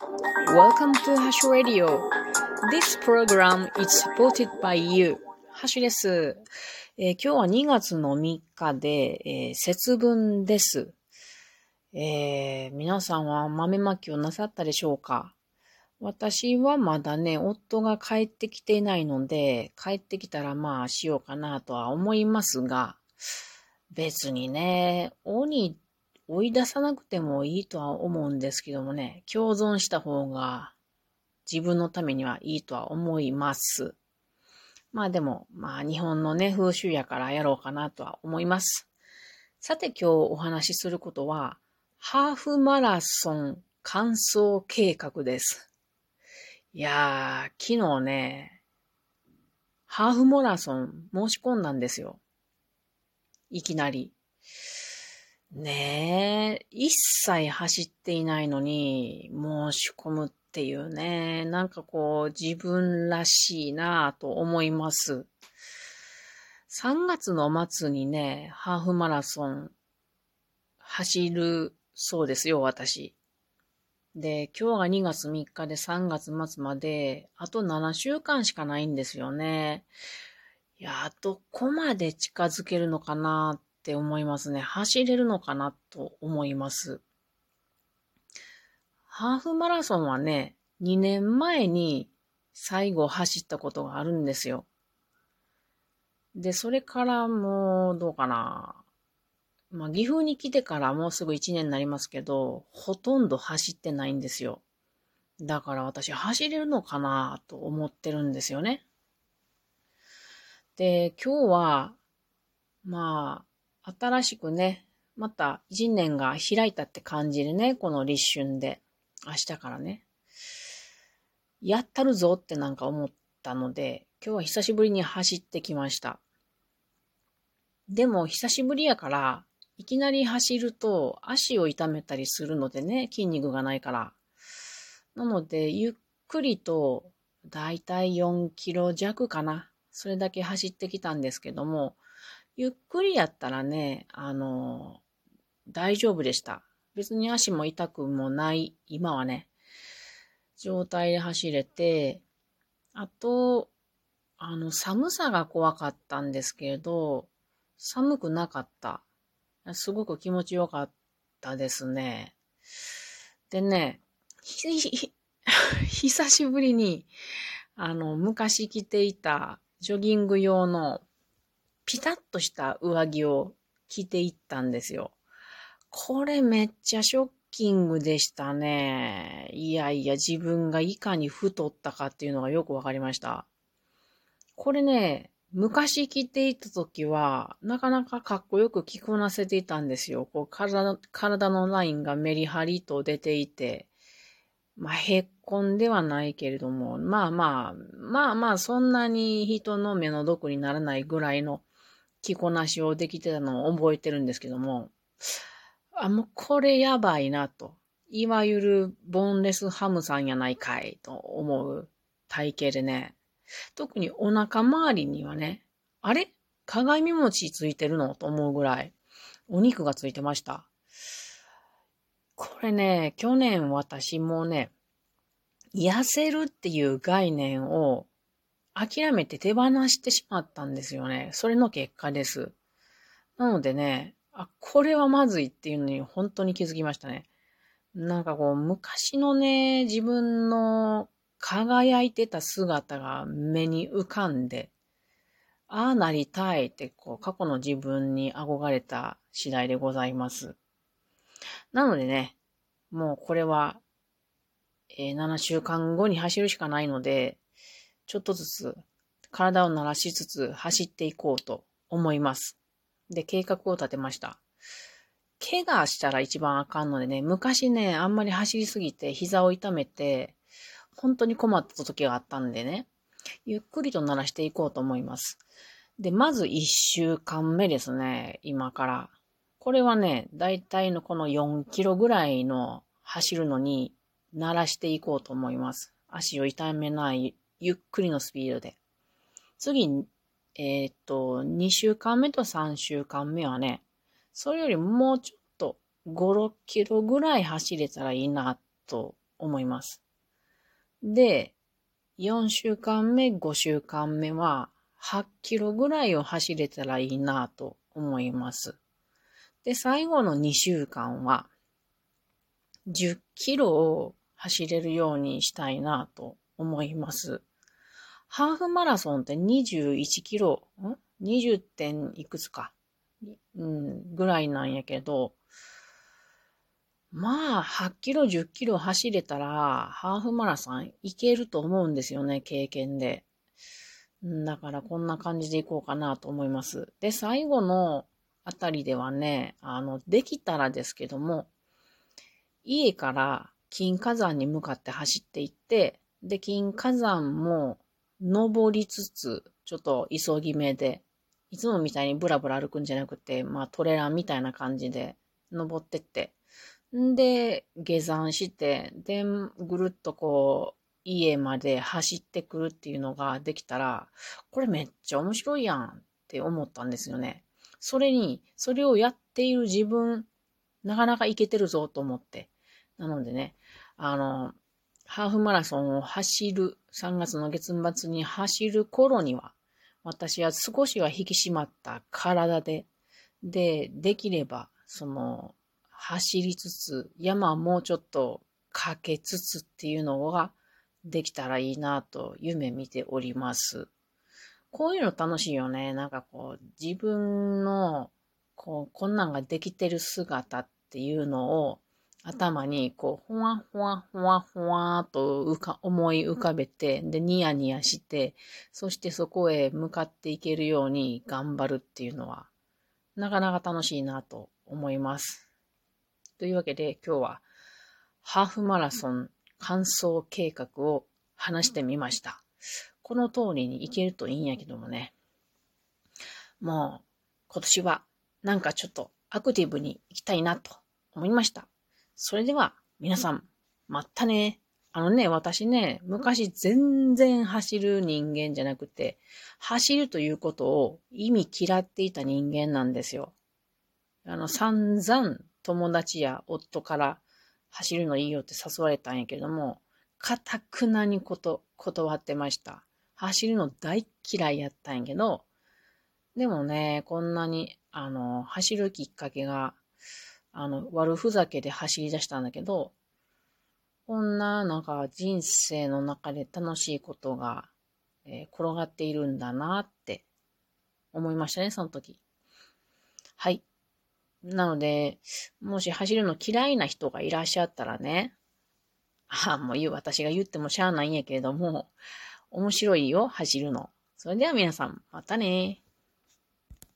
Welcome to Hash Radio. This program is supported by you. ハッシュです、えー、今日は2月の3日で、えー、節分です。えー、皆さんは豆まきをなさったでしょうか？私はまだね、夫が帰ってきていないので、帰ってきたらまあしようかなとは思いますが、別にね、鬼追い出さなくてもいいとは思うんですけどもね、共存した方が自分のためにはいいとは思います。まあでも、まあ日本のね、風習やからやろうかなとは思います。さて今日お話しすることは、ハーフマラソン完走計画です。いやー、昨日ね、ハーフマラソン申し込んだんですよ。いきなり。ねえ、一切走っていないのに申し込むっていうね、なんかこう自分らしいなぁと思います。3月の末にね、ハーフマラソン走るそうですよ、私。で、今日が2月3日で3月末まで、あと7週間しかないんですよね。いや、どこまで近づけるのかなっって思いますね。走れるのかなと思います。ハーフマラソンはね、2年前に最後走ったことがあるんですよ。で、それからもう、どうかな。まあ、岐阜に来てからもうすぐ1年になりますけど、ほとんど走ってないんですよ。だから私走れるのかなと思ってるんですよね。で、今日は、まあ、新しくね、また1年が開いたって感じでね、この立春で、明日からね、やったるぞってなんか思ったので、今日は久しぶりに走ってきました。でも久しぶりやから、いきなり走ると足を痛めたりするのでね、筋肉がないから。なので、ゆっくりと、だいたい4キロ弱かな。それだけ走ってきたんですけども、ゆっくりやったらね、あの、大丈夫でした。別に足も痛くもない、今はね、状態で走れて、あと、あの、寒さが怖かったんですけれど、寒くなかった。すごく気持ちよかったですね。でね、久しぶりに、あの、昔着ていたジョギング用のピタッとした上着を着ていったんですよ。これめっちゃショッキングでしたね。いやいや、自分がいかに太ったかっていうのがよくわかりました。これね、昔着ていた時は、なかなかかっこよく着こなせていたんですよ。こう体体のラインがメリハリと出ていて、まあ、へっこんではないけれども、まあまあ、まあまあ、そんなに人の目の毒にならないぐらいの着こなしをできてたのを覚えてるんですけども、あ、もうこれやばいなと。いわゆるボンレスハムさんやないかいと思う体型でね、特にお腹周りにはね、あれ？鏡餅ついてるのと思うぐらい、お肉がついてました。これね、去年私もね、痩せるっていう概念を諦めて手放してしまったんですよね。それの結果です。なのでね、あ、これはまずいっていうのに本当に気づきましたね。なんかこう、昔のね、自分の輝いてた姿が目に浮かんで、ああなりたいってこう過去の自分に憧れた次第でございます。なのでね、もうこれは、えー、7週間後に走るしかないので、ちょっとずつ体を慣らしつつ走っていこうと思います。で、計画を立てました。怪我したら一番あかんのでね、昔ね、あんまり走りすぎて膝を痛めて、本当に困った時があったんでね、ゆっくりと鳴らしていこうと思います。で、まず1週間目ですね、今から。これはね、だいたいのこの4キロぐらいの走るのに鳴らしていこうと思います。足を痛めないゆっくりのスピードで。次、えー、っと、2週間目と3週間目はね、それよりもうちょっと5、6キロぐらい走れたらいいなと思います。で、4週間目、5週間目は8キロぐらいを走れたらいいなと思います。で、最後の2週間は10キロを走れるようにしたいなと思います。ハーフマラソンって21キロ、ん ?20 点いくつか、うん、ぐらいなんやけど、まあ、8キロ、10キロ走れたら、ハーフマラソンいけると思うんですよね、経験で。だからこんな感じでいこうかなと思います。で、最後のあたりではね、あの、できたらですけども、家から金火山に向かって走っていって、で、金火山も登りつつ、ちょっと急ぎ目で、いつもみたいにブラブラ歩くんじゃなくて、まあトレランみたいな感じで登ってって、んで、下山して、で、ぐるっとこう、家まで走ってくるっていうのができたら、これめっちゃ面白いやんって思ったんですよね。それに、それをやっている自分、なかなかいけてるぞと思って。なのでね、あの、ハーフマラソンを走る、3月の月末に走る頃には、私は少しは引き締まった体で、で、できれば、その、走りつつ、山もうちょっとかけつつっていうのができたらいいなと夢見ております。こういうの楽しいよね。なんかこう、自分の、こう、こんなんができてる姿っていうのを頭にこう、ほわほわほわほわと浮か、思い浮かべて、で、ニヤニヤして、そしてそこへ向かっていけるように頑張るっていうのは、なかなか楽しいなと思います。というわけで今日はハーフマラソン完走計画を話してみました。この通りに行けるといいんやけどもね。もう今年はなんかちょっとアクティブに行きたいなと思いました。それでは皆さん、またね。あのね、私ね、昔全然走る人間じゃなくて、走るということを意味嫌っていた人間なんですよ。あの、散々友達や夫から走るのいいよって誘われたんやけども、かたくなにこと、断ってました。走るの大嫌いやったんやけど、でもね、こんなに、あの、走るきっかけが、あの、悪ふざけで走り出したんだけど、こんな、なんか人生の中で楽しいことが、えー転がっているんだなって思いましたね、その時。はい。なので、もし走るの嫌いな人がいらっしゃったらね、ああ、もう言う、私が言ってもしゃあないんやけれども、面白いよ、走るの。それでは皆さん、またね